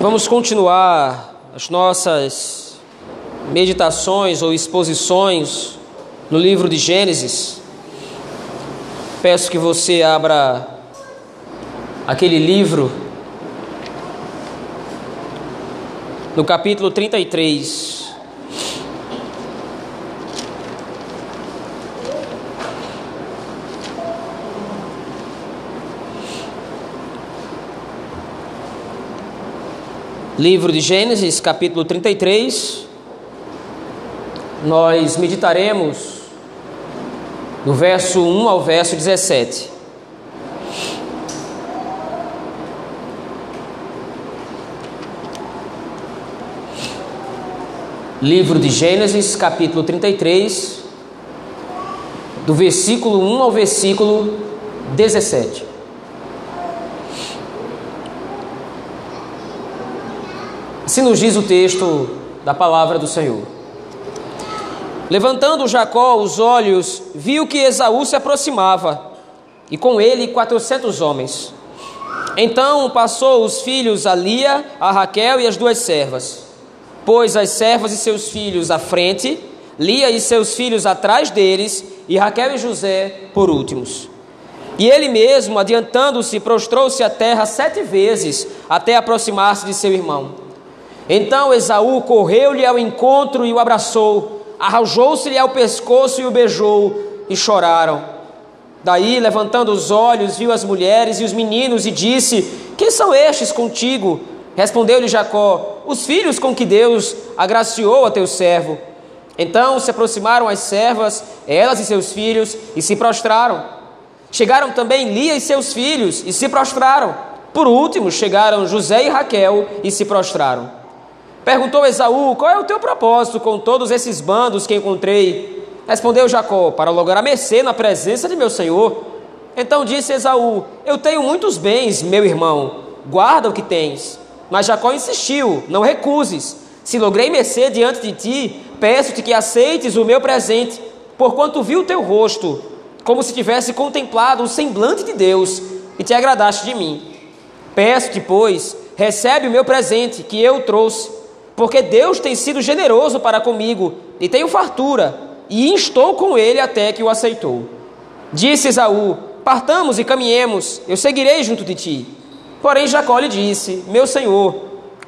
Vamos continuar as nossas meditações ou exposições no livro de Gênesis. Peço que você abra aquele livro no capítulo 33. Livro de Gênesis, capítulo 33. Nós meditaremos do verso 1 ao verso 17. Livro de Gênesis, capítulo 33, do versículo 1 ao versículo 17. Assim nos diz o texto da palavra do Senhor. Levantando Jacó os olhos, viu que Esaú se aproximava, e com ele quatrocentos homens. Então passou os filhos a Lia, a Raquel e as duas servas. Pôs as servas e seus filhos à frente, Lia e seus filhos atrás deles, e Raquel e José por últimos. E ele mesmo, adiantando-se, prostrou-se à terra sete vezes, até aproximar-se de seu irmão. Então Esaú correu-lhe ao encontro e o abraçou, arrojou-se-lhe ao pescoço e o beijou, e choraram. Daí, levantando os olhos, viu as mulheres e os meninos e disse: Quem são estes contigo? Respondeu-lhe Jacó: Os filhos com que Deus agraciou a teu servo. Então se aproximaram as servas, elas e seus filhos, e se prostraram. Chegaram também Lia e seus filhos, e se prostraram. Por último, chegaram José e Raquel, e se prostraram. Perguntou Esaú: Qual é o teu propósito com todos esses bandos que encontrei? Respondeu Jacó: Para lograr mercê na presença de meu senhor. Então disse Esaú: Eu tenho muitos bens, meu irmão, guarda o que tens. Mas Jacó insistiu: Não recuses. Se logrei mercê diante de ti, peço-te que aceites o meu presente, porquanto vi o teu rosto, como se tivesse contemplado o semblante de Deus, e te agradaste de mim. Peço-te, pois, recebe o meu presente que eu trouxe porque Deus tem sido generoso para comigo e tenho fartura, e instou com ele até que o aceitou. Disse Esaú: Partamos e caminhemos, eu seguirei junto de ti. Porém Jacó lhe disse: Meu senhor,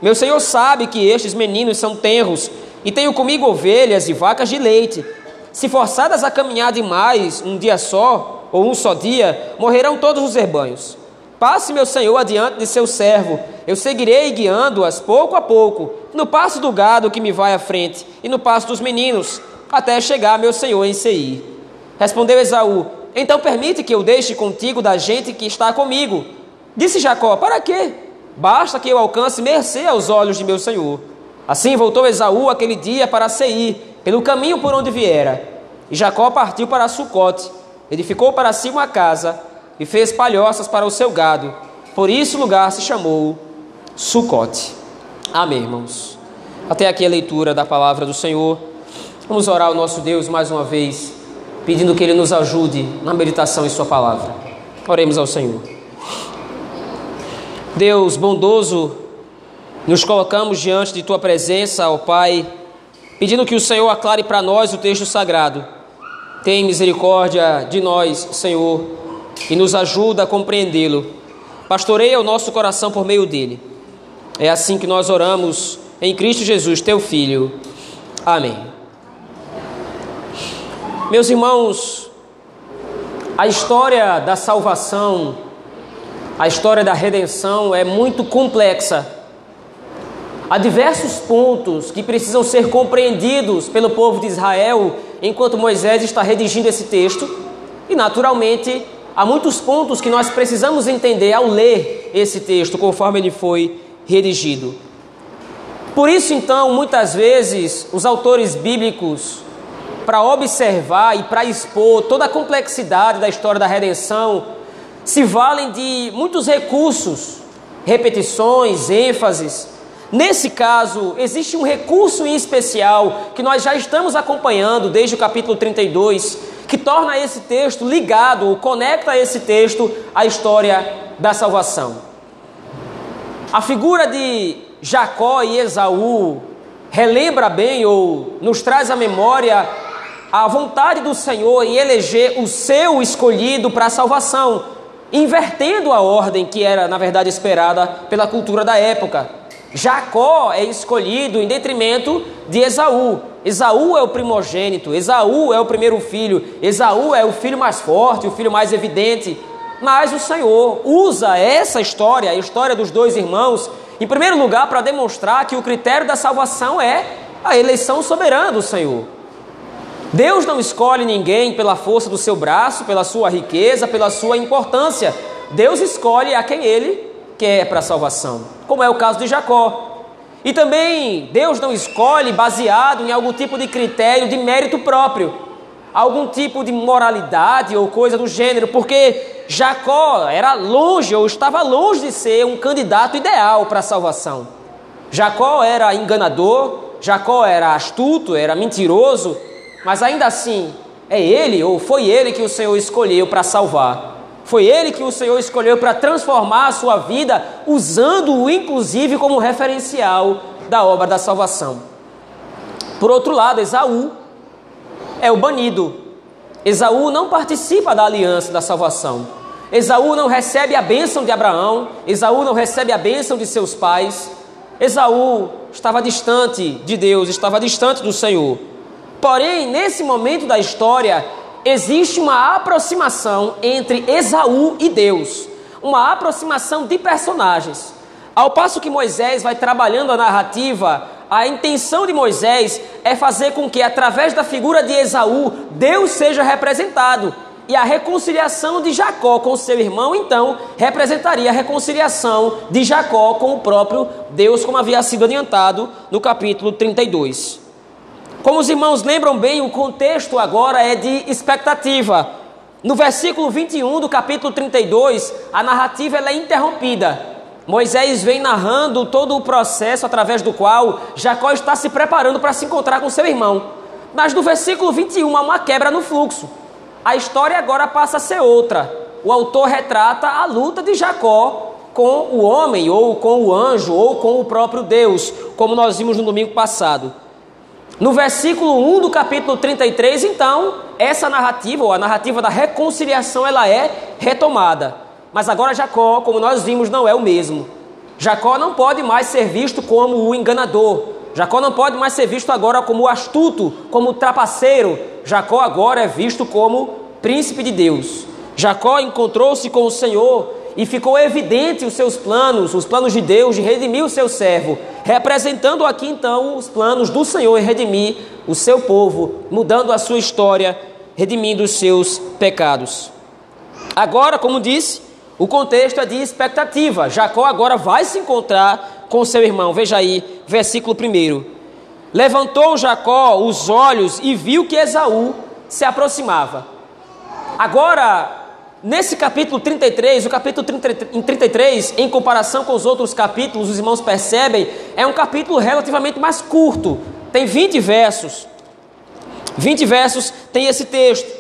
meu senhor sabe que estes meninos são tenros, e tenho comigo ovelhas e vacas de leite. Se forçadas a caminhar demais um dia só, ou um só dia, morrerão todos os rebanhos. Passe meu senhor adiante de seu servo, eu seguirei guiando-as pouco a pouco, no passo do gado que me vai à frente, e no passo dos meninos, até chegar meu senhor em Seir. Respondeu Esaú: Então permite que eu deixe contigo da gente que está comigo. Disse Jacó: Para quê? Basta que eu alcance mercê aos olhos de meu senhor. Assim voltou Esaú aquele dia para Seir, pelo caminho por onde viera. E Jacó partiu para Sucote, edificou para si uma casa e fez palhoças para o seu gado. Por isso o lugar se chamou Sucote. Amém, irmãos. Até aqui a leitura da palavra do Senhor. Vamos orar ao nosso Deus mais uma vez, pedindo que Ele nos ajude na meditação em Sua palavra. Oremos ao Senhor. Deus bondoso, nos colocamos diante de Tua presença, ó Pai, pedindo que o Senhor aclare para nós o texto sagrado. Tem misericórdia de nós, Senhor e nos ajuda a compreendê-lo. Pastoreia o nosso coração por meio dele. É assim que nós oramos em Cristo Jesus, teu Filho. Amém. Meus irmãos, a história da salvação, a história da redenção é muito complexa. Há diversos pontos que precisam ser compreendidos pelo povo de Israel enquanto Moisés está redigindo esse texto, e naturalmente há muitos pontos que nós precisamos entender ao ler esse texto conforme ele foi redigido. Por isso, então, muitas vezes os autores bíblicos, para observar e para expor toda a complexidade da história da redenção, se valem de muitos recursos, repetições, ênfases. Nesse caso, existe um recurso em especial que nós já estamos acompanhando desde o capítulo 32, que torna esse texto ligado, conecta esse texto à história da salvação. A figura de Jacó e Esaú relembra bem ou nos traz à memória a vontade do Senhor em eleger o seu escolhido para a salvação, invertendo a ordem que era, na verdade, esperada pela cultura da época. Jacó é escolhido em detrimento de Esaú. Esaú é o primogênito, Esaú é o primeiro filho, Esaú é o filho mais forte, o filho mais evidente. Mas o Senhor usa essa história, a história dos dois irmãos, em primeiro lugar para demonstrar que o critério da salvação é a eleição soberana do Senhor. Deus não escolhe ninguém pela força do seu braço, pela sua riqueza, pela sua importância. Deus escolhe a quem ele quer para a salvação, como é o caso de Jacó. E também Deus não escolhe baseado em algum tipo de critério de mérito próprio, algum tipo de moralidade ou coisa do gênero, porque Jacó era longe ou estava longe de ser um candidato ideal para a salvação. Jacó era enganador, Jacó era astuto, era mentiroso, mas ainda assim é ele ou foi ele que o Senhor escolheu para salvar. Foi ele que o Senhor escolheu para transformar a sua vida, usando-o inclusive como referencial da obra da salvação. Por outro lado, Esaú é o banido. Esaú não participa da aliança da salvação. Esaú não recebe a bênção de Abraão, Esaú não recebe a bênção de seus pais. Esaú estava distante de Deus, estava distante do Senhor. Porém, nesse momento da história, existe uma aproximação entre Esaú e Deus, uma aproximação de personagens. Ao passo que Moisés vai trabalhando a narrativa, a intenção de Moisés é fazer com que, através da figura de Esaú, Deus seja representado. E a reconciliação de Jacó com seu irmão, então, representaria a reconciliação de Jacó com o próprio Deus, como havia sido adiantado no capítulo 32. Como os irmãos lembram bem, o contexto agora é de expectativa. No versículo 21 do capítulo 32, a narrativa é interrompida. Moisés vem narrando todo o processo através do qual Jacó está se preparando para se encontrar com seu irmão. Mas no versículo 21 há uma quebra no fluxo. A história agora passa a ser outra. O autor retrata a luta de Jacó com o homem, ou com o anjo, ou com o próprio Deus, como nós vimos no domingo passado. No versículo 1 do capítulo 33, então, essa narrativa, ou a narrativa da reconciliação, ela é retomada. Mas agora Jacó, como nós vimos, não é o mesmo. Jacó não pode mais ser visto como o enganador. Jacó não pode mais ser visto agora como o astuto, como o trapaceiro. Jacó agora é visto como príncipe de Deus. Jacó encontrou-se com o Senhor e ficou evidente os seus planos, os planos de Deus de redimir o seu servo, representando aqui então os planos do Senhor em redimir o seu povo, mudando a sua história, redimindo os seus pecados. Agora, como disse, o contexto é de expectativa. Jacó agora vai se encontrar com seu irmão. Veja aí, versículo 1. Levantou Jacó os olhos e viu que Esaú se aproximava. Agora, Nesse capítulo 33, o capítulo 33, em comparação com os outros capítulos, os irmãos percebem, é um capítulo relativamente mais curto, tem 20 versos. 20 versos tem esse texto.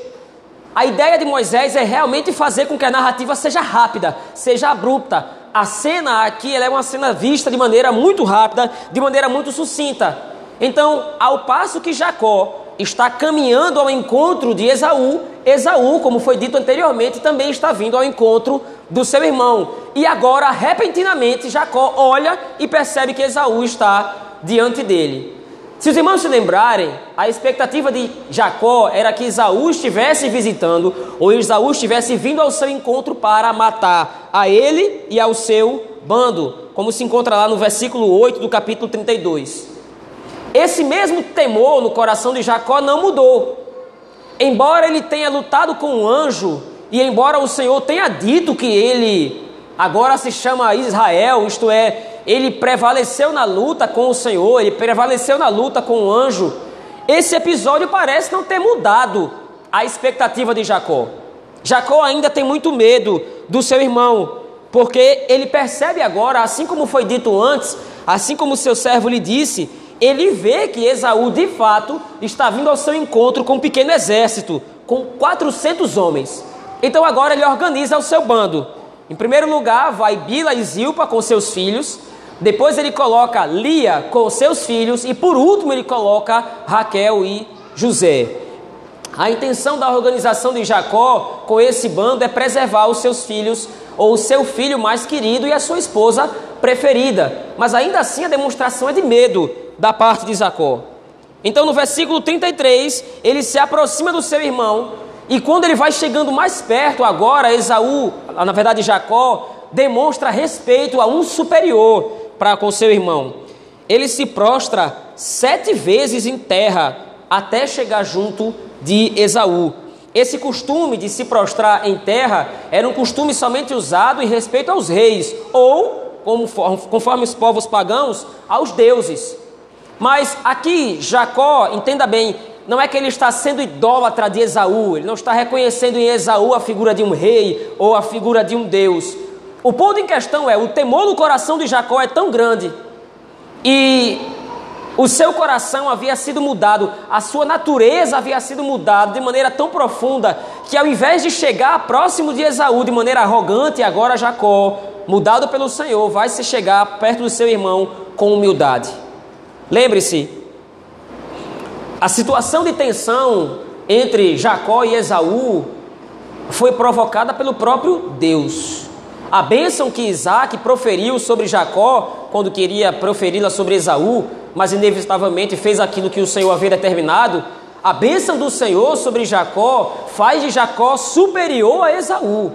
A ideia de Moisés é realmente fazer com que a narrativa seja rápida, seja abrupta. A cena aqui é uma cena vista de maneira muito rápida, de maneira muito sucinta. Então, ao passo que Jacó está caminhando ao encontro de Esaú, Esaú, como foi dito anteriormente, também está vindo ao encontro do seu irmão. E agora, repentinamente, Jacó olha e percebe que Esaú está diante dele. Se os irmãos se lembrarem, a expectativa de Jacó era que Esaú estivesse visitando, ou Esaú estivesse vindo ao seu encontro para matar a ele e ao seu bando, como se encontra lá no versículo 8 do capítulo 32. Esse mesmo temor no coração de Jacó não mudou. Embora ele tenha lutado com o anjo, e embora o Senhor tenha dito que ele agora se chama Israel, isto é, ele prevaleceu na luta com o Senhor, ele prevaleceu na luta com o anjo, esse episódio parece não ter mudado a expectativa de Jacó. Jacó ainda tem muito medo do seu irmão, porque ele percebe agora, assim como foi dito antes, assim como seu servo lhe disse, ele vê que Esaú de fato está vindo ao seu encontro com um pequeno exército, com 400 homens. Então agora ele organiza o seu bando. Em primeiro lugar, vai Bila e Zilpa com seus filhos. Depois ele coloca Lia com seus filhos. E por último, ele coloca Raquel e José. A intenção da organização de Jacó com esse bando é preservar os seus filhos, ou o seu filho mais querido e a sua esposa preferida. Mas ainda assim a demonstração é de medo da parte de Jacó. Então no versículo 33, ele se aproxima do seu irmão, e quando ele vai chegando mais perto, agora Esaú, na verdade Jacó, demonstra respeito a um superior para com seu irmão. Ele se prostra sete vezes em terra até chegar junto de Esaú. Esse costume de se prostrar em terra era um costume somente usado em respeito aos reis, ou, conforme os povos pagãos, aos deuses. Mas aqui, Jacó, entenda bem, não é que ele está sendo idólatra de Esaú, ele não está reconhecendo em Esaú a figura de um rei ou a figura de um deus. O ponto em questão é: o temor no coração de Jacó é tão grande e o seu coração havia sido mudado, a sua natureza havia sido mudada de maneira tão profunda que, ao invés de chegar próximo de Esaú de maneira arrogante, agora Jacó, mudado pelo Senhor, vai se chegar perto do seu irmão com humildade. Lembre-se, a situação de tensão entre Jacó e Esaú foi provocada pelo próprio Deus. A bênção que Isaac proferiu sobre Jacó, quando queria proferi-la sobre Esaú, mas inevitavelmente fez aquilo que o Senhor havia determinado, a bênção do Senhor sobre Jacó faz de Jacó superior a Esaú.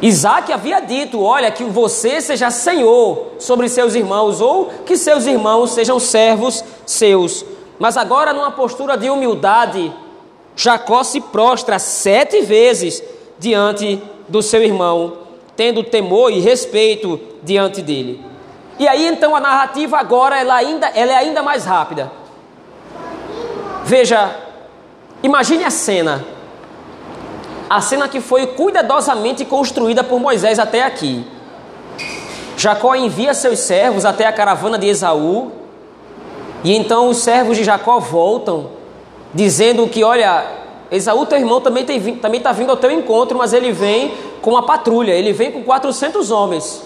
Isaac havia dito: Olha, que você seja senhor sobre seus irmãos, ou que seus irmãos sejam servos seus. Mas agora, numa postura de humildade, Jacó se prostra sete vezes diante do seu irmão, tendo temor e respeito diante dele. E aí então a narrativa agora ela ainda, ela é ainda mais rápida. Veja, imagine a cena. A cena que foi cuidadosamente construída por Moisés até aqui. Jacó envia seus servos até a caravana de Esaú, e então os servos de Jacó voltam, dizendo que, olha, Esaú, teu irmão, também está tá vindo ao teu encontro, mas ele vem com uma patrulha, ele vem com 400 homens.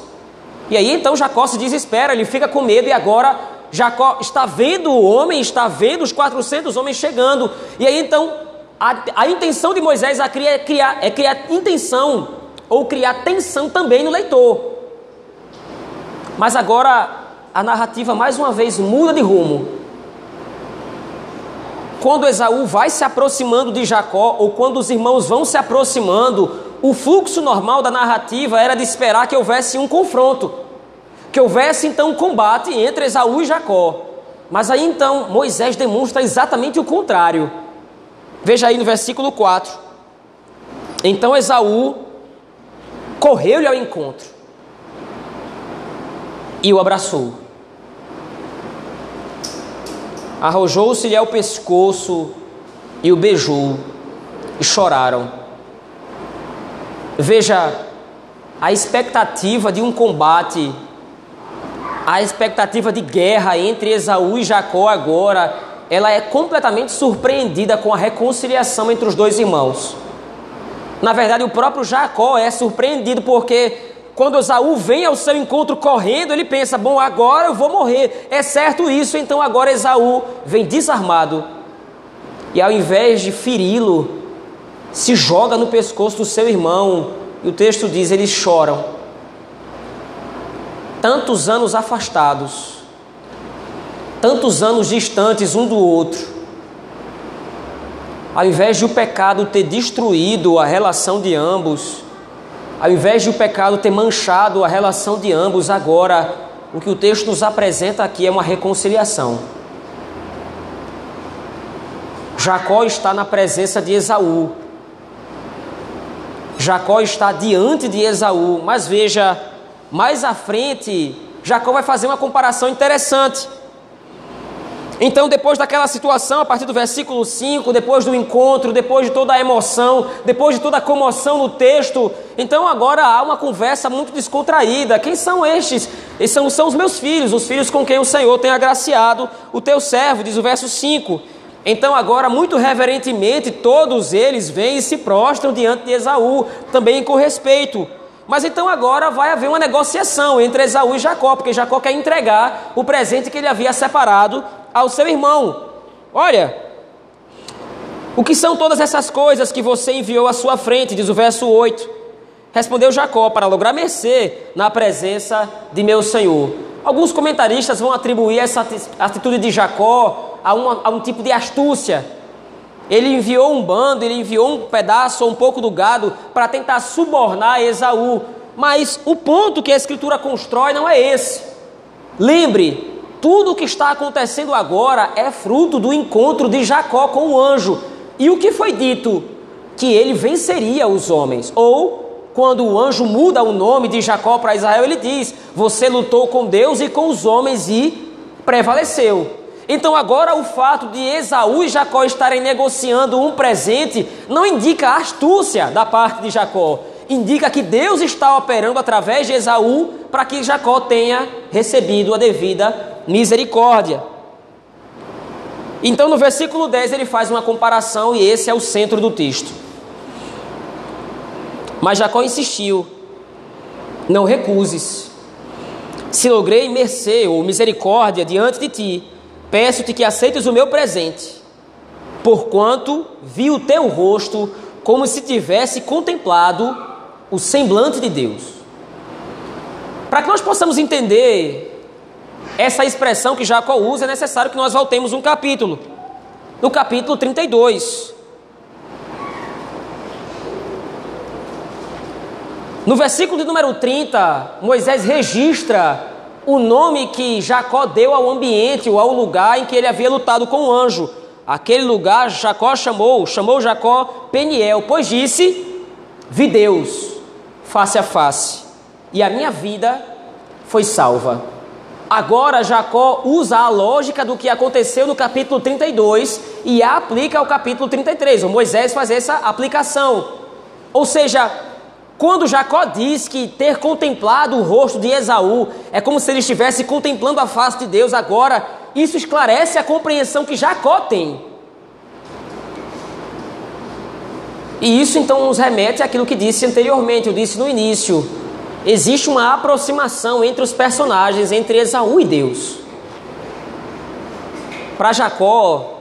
E aí então Jacó se desespera, ele fica com medo e agora Jacó está vendo o homem, está vendo os 400 homens chegando. E aí então a, a intenção de Moisés é criar, é criar intenção ou criar tensão também no leitor. Mas agora a narrativa mais uma vez muda de rumo. Quando Esaú vai se aproximando de Jacó, ou quando os irmãos vão se aproximando, o fluxo normal da narrativa era de esperar que houvesse um confronto, que houvesse então um combate entre Esaú e Jacó. Mas aí então Moisés demonstra exatamente o contrário. Veja aí no versículo 4. Então Esaú correu-lhe ao encontro e o abraçou. Arrojou-se-lhe ao pescoço e o beijou, e choraram. Veja, a expectativa de um combate, a expectativa de guerra entre Esaú e Jacó agora, ela é completamente surpreendida com a reconciliação entre os dois irmãos. Na verdade, o próprio Jacó é surpreendido porque quando Esaú vem ao seu encontro correndo, ele pensa: bom, agora eu vou morrer. É certo isso, então agora Esaú vem desarmado e ao invés de feri-lo, se joga no pescoço do seu irmão, e o texto diz: eles choram. Tantos anos afastados, tantos anos distantes um do outro, ao invés de o pecado ter destruído a relação de ambos, ao invés de o pecado ter manchado a relação de ambos, agora o que o texto nos apresenta aqui é uma reconciliação. Jacó está na presença de Esaú, Jacó está diante de Esaú, mas veja, mais à frente, Jacó vai fazer uma comparação interessante. Então, depois daquela situação, a partir do versículo 5, depois do encontro, depois de toda a emoção, depois de toda a comoção no texto, então agora há uma conversa muito descontraída. Quem são estes? Esses são, são os meus filhos, os filhos com quem o Senhor tem agraciado o teu servo, diz o verso 5. Então, agora, muito reverentemente, todos eles vêm e se prostram diante de Esaú, também com respeito. Mas então agora vai haver uma negociação entre Esaú e Jacó, porque Jacó quer entregar o presente que ele havia separado ao seu irmão. Olha, o que são todas essas coisas que você enviou à sua frente? Diz o verso 8. Respondeu Jacó, para lograr mercê na presença de meu senhor. Alguns comentaristas vão atribuir essa atitude de Jacó a, a um tipo de astúcia. Ele enviou um bando, ele enviou um pedaço ou um pouco do gado para tentar subornar Esaú. Mas o ponto que a Escritura constrói não é esse. Lembre, tudo o que está acontecendo agora é fruto do encontro de Jacó com o anjo. E o que foi dito? Que ele venceria os homens. Ou, quando o anjo muda o nome de Jacó para Israel, ele diz: Você lutou com Deus e com os homens e prevaleceu. Então agora o fato de Esaú e Jacó estarem negociando um presente não indica astúcia da parte de Jacó, indica que Deus está operando através de Esaú para que Jacó tenha recebido a devida misericórdia. Então no versículo 10 ele faz uma comparação e esse é o centro do texto. Mas Jacó insistiu: Não recuses. Se logrei mercê ou misericórdia diante de ti, Peço-te que aceites o meu presente, porquanto vi o teu rosto como se tivesse contemplado o semblante de Deus. Para que nós possamos entender essa expressão que Jacó usa, é necessário que nós voltemos um capítulo. No capítulo 32. No versículo de número 30, Moisés registra o nome que Jacó deu ao ambiente ou ao lugar em que ele havia lutado com o anjo. Aquele lugar Jacó chamou, chamou Jacó Peniel, pois disse: Vi Deus face a face, e a minha vida foi salva. Agora Jacó usa a lógica do que aconteceu no capítulo 32 e a aplica ao capítulo 33. O Moisés faz essa aplicação. Ou seja, quando Jacó diz que ter contemplado o rosto de Esaú é como se ele estivesse contemplando a face de Deus agora, isso esclarece a compreensão que Jacó tem. E isso então nos remete àquilo que disse anteriormente, eu disse no início. Existe uma aproximação entre os personagens, entre Esaú e Deus. Para Jacó,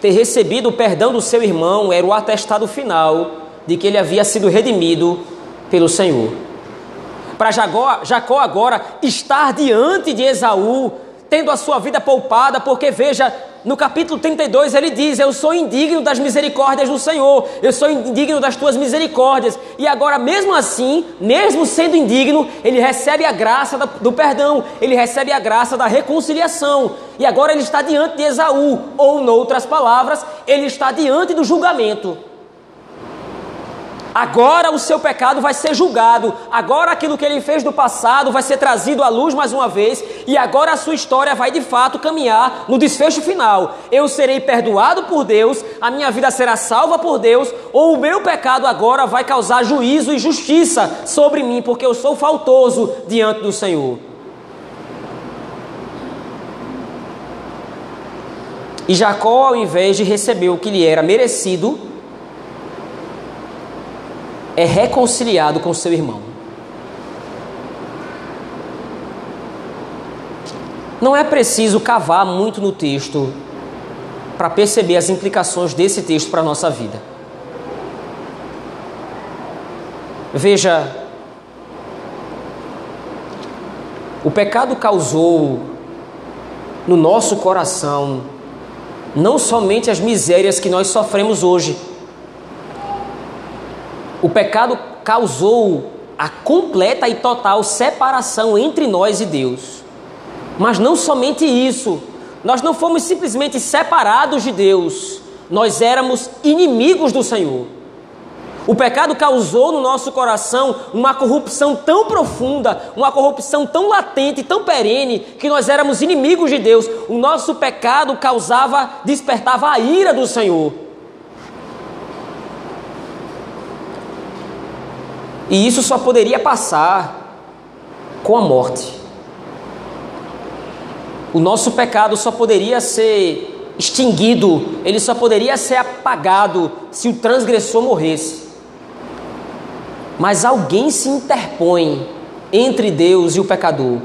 ter recebido o perdão do seu irmão era o atestado final de que ele havia sido redimido pelo Senhor. Para Jacó, agora estar diante de Esaú, tendo a sua vida poupada, porque veja, no capítulo 32 ele diz: Eu sou indigno das misericórdias do Senhor, eu sou indigno das tuas misericórdias. E agora, mesmo assim, mesmo sendo indigno, ele recebe a graça do perdão, ele recebe a graça da reconciliação. E agora ele está diante de Esaú, ou, noutras palavras, ele está diante do julgamento. Agora o seu pecado vai ser julgado. Agora aquilo que ele fez no passado vai ser trazido à luz mais uma vez. E agora a sua história vai de fato caminhar no desfecho final. Eu serei perdoado por Deus, a minha vida será salva por Deus, ou o meu pecado agora vai causar juízo e justiça sobre mim, porque eu sou faltoso diante do Senhor. E Jacó, ao invés de receber o que lhe era merecido, é reconciliado com seu irmão. Não é preciso cavar muito no texto para perceber as implicações desse texto para a nossa vida. Veja, o pecado causou no nosso coração não somente as misérias que nós sofremos hoje, o pecado causou a completa e total separação entre nós e Deus. Mas não somente isso, nós não fomos simplesmente separados de Deus, nós éramos inimigos do Senhor. O pecado causou no nosso coração uma corrupção tão profunda, uma corrupção tão latente, tão perene, que nós éramos inimigos de Deus. O nosso pecado causava, despertava a ira do Senhor. E isso só poderia passar com a morte. O nosso pecado só poderia ser extinguido, ele só poderia ser apagado se o transgressor morresse. Mas alguém se interpõe entre Deus e o pecador.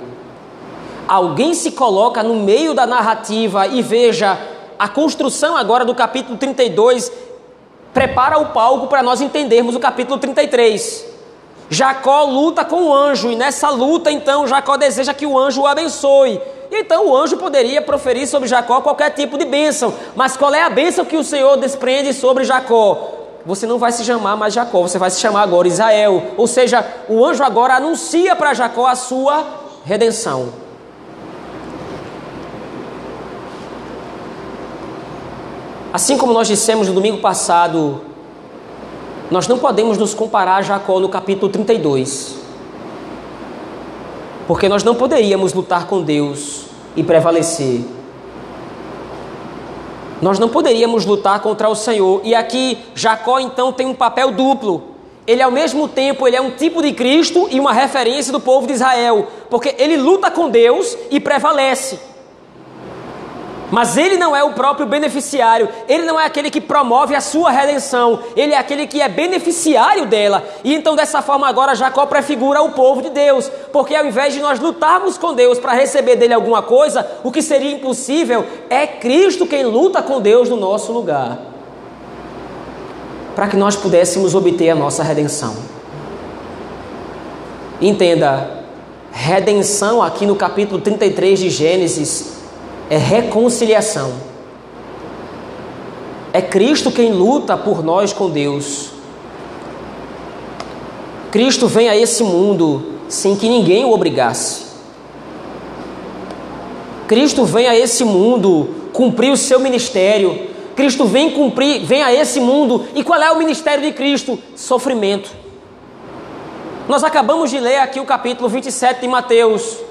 Alguém se coloca no meio da narrativa e veja a construção agora do capítulo 32 prepara o palco para nós entendermos o capítulo 33. Jacó luta com o anjo e nessa luta então Jacó deseja que o anjo o abençoe. Então o anjo poderia proferir sobre Jacó qualquer tipo de bênção, mas qual é a bênção que o Senhor desprende sobre Jacó? Você não vai se chamar mais Jacó, você vai se chamar agora Israel. Ou seja, o anjo agora anuncia para Jacó a sua redenção. Assim como nós dissemos no domingo passado, nós não podemos nos comparar a Jacó no capítulo 32. Porque nós não poderíamos lutar com Deus e prevalecer. Nós não poderíamos lutar contra o Senhor. E aqui Jacó então tem um papel duplo. Ele ao mesmo tempo ele é um tipo de Cristo e uma referência do povo de Israel, porque ele luta com Deus e prevalece. Mas ele não é o próprio beneficiário, ele não é aquele que promove a sua redenção, ele é aquele que é beneficiário dela. E então, dessa forma, agora Jacó prefigura o povo de Deus, porque ao invés de nós lutarmos com Deus para receber dele alguma coisa, o que seria impossível, é Cristo quem luta com Deus no nosso lugar, para que nós pudéssemos obter a nossa redenção. Entenda, redenção aqui no capítulo 33 de Gênesis é reconciliação. É Cristo quem luta por nós com Deus. Cristo vem a esse mundo sem que ninguém o obrigasse. Cristo vem a esse mundo cumprir o seu ministério. Cristo vem cumprir, vem a esse mundo. E qual é o ministério de Cristo? Sofrimento. Nós acabamos de ler aqui o capítulo 27 de Mateus.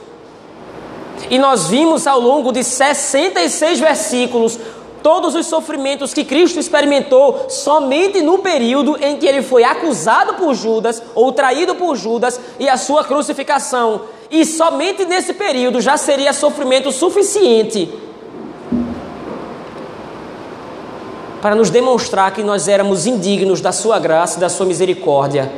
E nós vimos ao longo de 66 versículos todos os sofrimentos que Cristo experimentou somente no período em que ele foi acusado por Judas ou traído por Judas e a sua crucificação. E somente nesse período já seria sofrimento suficiente para nos demonstrar que nós éramos indignos da sua graça e da sua misericórdia.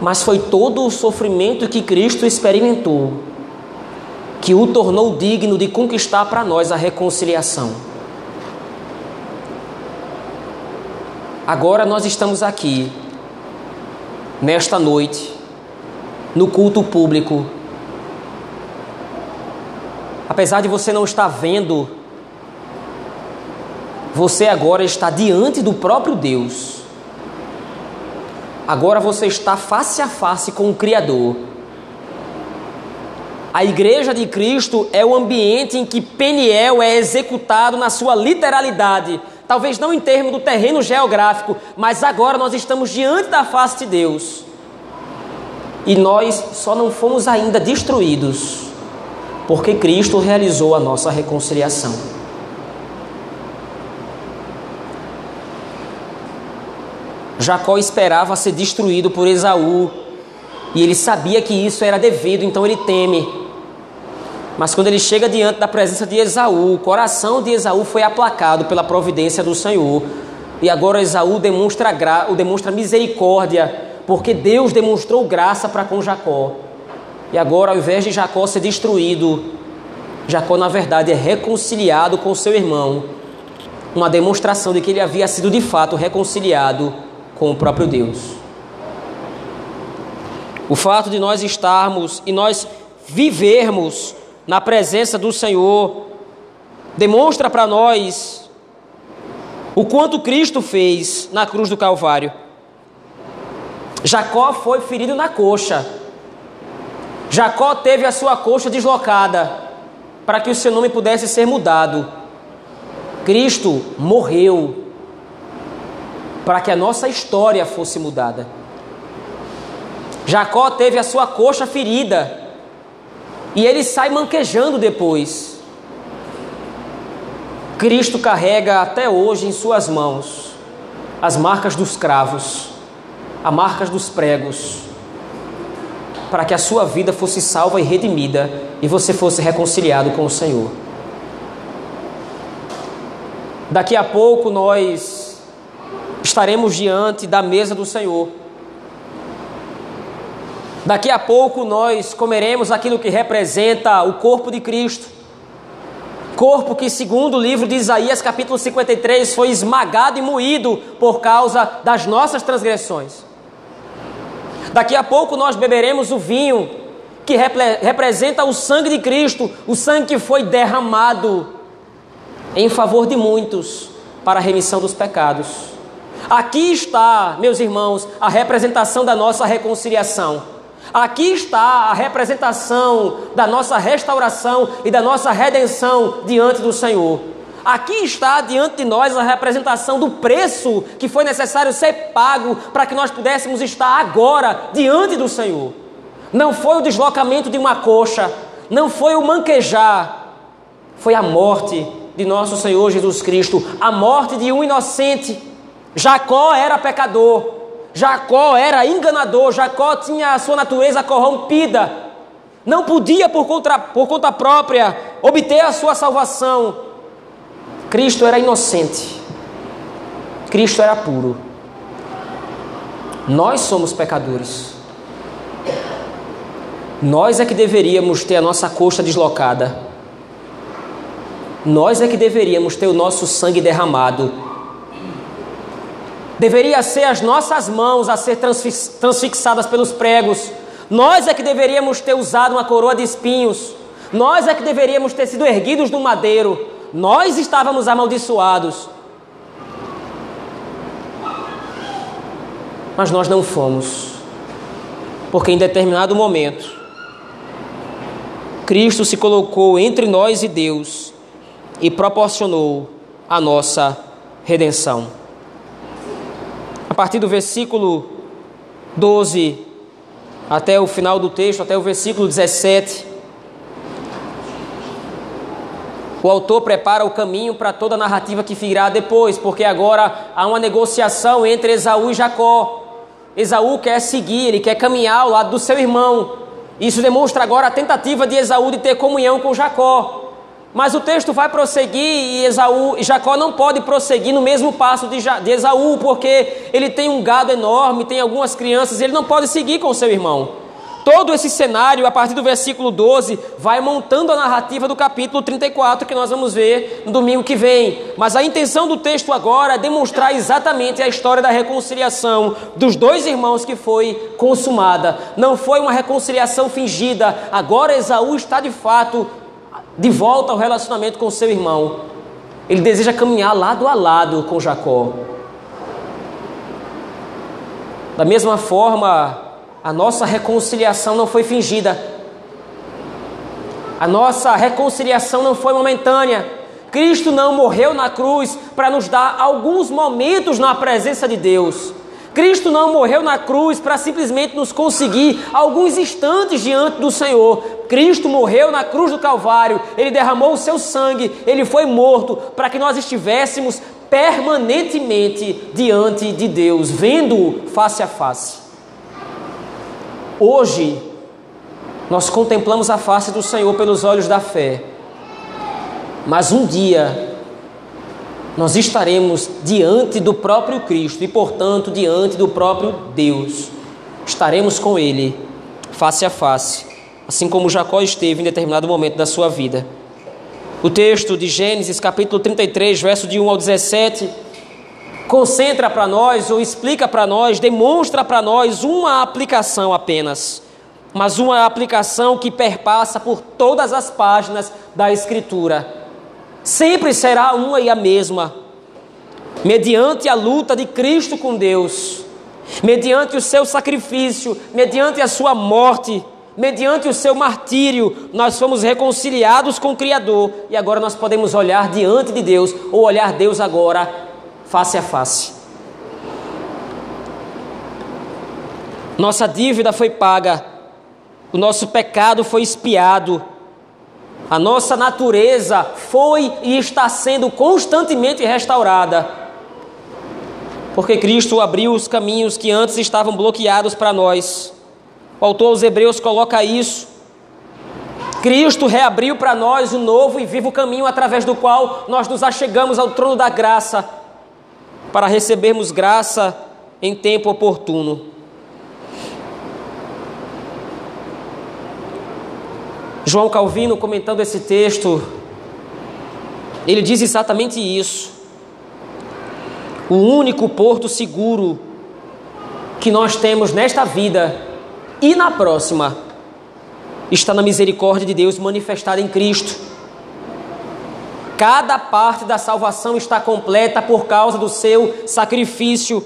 Mas foi todo o sofrimento que Cristo experimentou que o tornou digno de conquistar para nós a reconciliação. Agora nós estamos aqui, nesta noite, no culto público. Apesar de você não estar vendo, você agora está diante do próprio Deus. Agora você está face a face com o Criador. A igreja de Cristo é o ambiente em que Peniel é executado na sua literalidade. Talvez não em termos do terreno geográfico, mas agora nós estamos diante da face de Deus. E nós só não fomos ainda destruídos, porque Cristo realizou a nossa reconciliação. Jacó esperava ser destruído por Esaú, e ele sabia que isso era devido, então ele teme. Mas quando ele chega diante da presença de Esaú, o coração de Esaú foi aplacado pela providência do Senhor. E agora Esaú demonstra, gra... demonstra misericórdia, porque Deus demonstrou graça para com Jacó. E agora, ao invés de Jacó ser destruído, Jacó, na verdade, é reconciliado com seu irmão. Uma demonstração de que ele havia sido de fato reconciliado com o próprio Deus. O fato de nós estarmos e nós vivermos na presença do Senhor, demonstra para nós o quanto Cristo fez na cruz do Calvário. Jacó foi ferido na coxa. Jacó teve a sua coxa deslocada para que o seu nome pudesse ser mudado. Cristo morreu para que a nossa história fosse mudada. Jacó teve a sua coxa ferida e ele sai manquejando depois. Cristo carrega até hoje em suas mãos as marcas dos cravos, as marcas dos pregos, para que a sua vida fosse salva e redimida e você fosse reconciliado com o Senhor. Daqui a pouco nós estaremos diante da mesa do Senhor. Daqui a pouco nós comeremos aquilo que representa o corpo de Cristo. Corpo que, segundo o livro de Isaías, capítulo 53, foi esmagado e moído por causa das nossas transgressões. Daqui a pouco nós beberemos o vinho que representa o sangue de Cristo, o sangue que foi derramado em favor de muitos para a remissão dos pecados. Aqui está, meus irmãos, a representação da nossa reconciliação. Aqui está a representação da nossa restauração e da nossa redenção diante do Senhor. Aqui está diante de nós a representação do preço que foi necessário ser pago para que nós pudéssemos estar agora diante do Senhor. Não foi o deslocamento de uma coxa, não foi o manquejar, foi a morte de nosso Senhor Jesus Cristo, a morte de um inocente. Jacó era pecador, Jacó era enganador, Jacó tinha a sua natureza corrompida, não podia por conta, por conta própria obter a sua salvação. Cristo era inocente, Cristo era puro. Nós somos pecadores. Nós é que deveríamos ter a nossa coxa deslocada. Nós é que deveríamos ter o nosso sangue derramado. Deveria ser as nossas mãos a ser transfixadas pelos pregos. Nós é que deveríamos ter usado uma coroa de espinhos. Nós é que deveríamos ter sido erguidos do madeiro. Nós estávamos amaldiçoados. Mas nós não fomos. Porque em determinado momento, Cristo se colocou entre nós e Deus e proporcionou a nossa redenção. A partir do versículo 12 até o final do texto, até o versículo 17, o autor prepara o caminho para toda a narrativa que virá depois, porque agora há uma negociação entre Esaú e Jacó. Esaú quer seguir, ele quer caminhar ao lado do seu irmão. Isso demonstra agora a tentativa de Esaú de ter comunhão com Jacó. Mas o texto vai prosseguir e Esaú, Jacó não pode prosseguir no mesmo passo de, de Esaú, porque ele tem um gado enorme, tem algumas crianças, ele não pode seguir com seu irmão. Todo esse cenário, a partir do versículo 12, vai montando a narrativa do capítulo 34, que nós vamos ver no domingo que vem. Mas a intenção do texto agora é demonstrar exatamente a história da reconciliação dos dois irmãos que foi consumada. Não foi uma reconciliação fingida. Agora Esaú está de fato de volta ao relacionamento com seu irmão. Ele deseja caminhar lado a lado com Jacó. Da mesma forma, a nossa reconciliação não foi fingida. A nossa reconciliação não foi momentânea. Cristo não morreu na cruz para nos dar alguns momentos na presença de Deus. Cristo não morreu na cruz para simplesmente nos conseguir alguns instantes diante do Senhor. Cristo morreu na cruz do Calvário, ele derramou o seu sangue, ele foi morto para que nós estivéssemos permanentemente diante de Deus, vendo-o face a face. Hoje, nós contemplamos a face do Senhor pelos olhos da fé, mas um dia nós estaremos diante do próprio Cristo e, portanto, diante do próprio Deus. Estaremos com Ele face a face, assim como Jacó esteve em determinado momento da sua vida. O texto de Gênesis, capítulo 33, verso de 1 ao 17 concentra para nós ou explica para nós, demonstra para nós uma aplicação apenas, mas uma aplicação que perpassa por todas as páginas da Escritura. Sempre será uma e a mesma, mediante a luta de Cristo com Deus, mediante o seu sacrifício, mediante a sua morte, mediante o seu martírio, nós fomos reconciliados com o Criador e agora nós podemos olhar diante de Deus ou olhar Deus agora face a face. Nossa dívida foi paga, o nosso pecado foi expiado, a nossa natureza foi e está sendo constantemente restaurada, porque Cristo abriu os caminhos que antes estavam bloqueados para nós. O autor aos Hebreus coloca isso. Cristo reabriu para nós o novo e vivo caminho através do qual nós nos achegamos ao trono da graça para recebermos graça em tempo oportuno. João Calvino, comentando esse texto, ele diz exatamente isso. O único porto seguro que nós temos nesta vida e na próxima está na misericórdia de Deus manifestada em Cristo. Cada parte da salvação está completa por causa do seu sacrifício.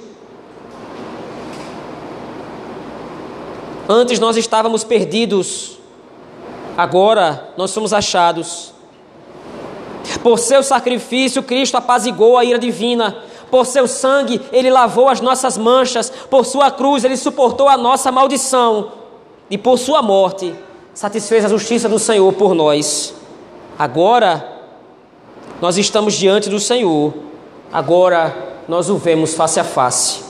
Antes nós estávamos perdidos, agora nós somos achados. Por seu sacrifício, Cristo apazigou a ira divina. Por seu sangue, ele lavou as nossas manchas. Por sua cruz, ele suportou a nossa maldição. E por sua morte, satisfez a justiça do Senhor por nós. Agora, nós estamos diante do Senhor, agora nós o vemos face a face.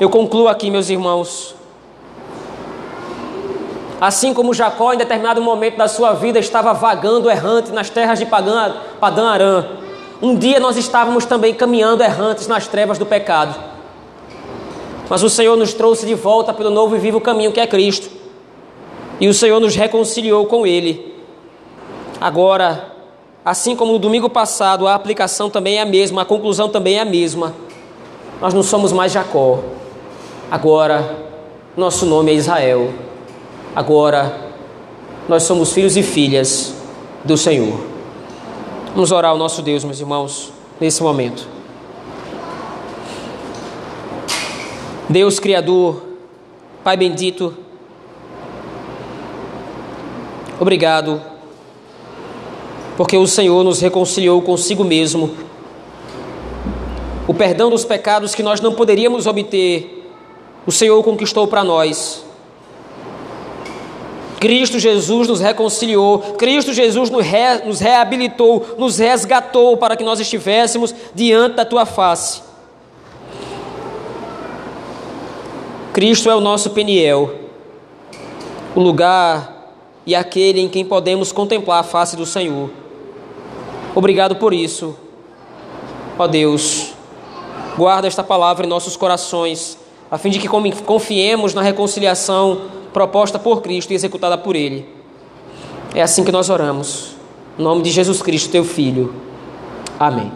Eu concluo aqui, meus irmãos. Assim como Jacó, em determinado momento da sua vida, estava vagando errante nas terras de Padã Arã, um dia nós estávamos também caminhando errantes nas trevas do pecado. Mas o Senhor nos trouxe de volta pelo novo e vivo caminho que é Cristo. E o Senhor nos reconciliou com Ele. Agora, Assim como no domingo passado, a aplicação também é a mesma, a conclusão também é a mesma. Nós não somos mais Jacó. Agora, nosso nome é Israel. Agora, nós somos filhos e filhas do Senhor. Vamos orar ao nosso Deus, meus irmãos, nesse momento. Deus Criador, Pai bendito, obrigado porque o Senhor nos reconciliou consigo mesmo. O perdão dos pecados que nós não poderíamos obter, o Senhor conquistou para nós. Cristo Jesus nos reconciliou, Cristo Jesus nos reabilitou, nos resgatou para que nós estivéssemos diante da tua face. Cristo é o nosso Peniel, o lugar e aquele em quem podemos contemplar a face do Senhor. Obrigado por isso. Ó Deus, guarda esta palavra em nossos corações, a fim de que confiemos na reconciliação proposta por Cristo e executada por Ele. É assim que nós oramos. Em nome de Jesus Cristo, teu Filho. Amém.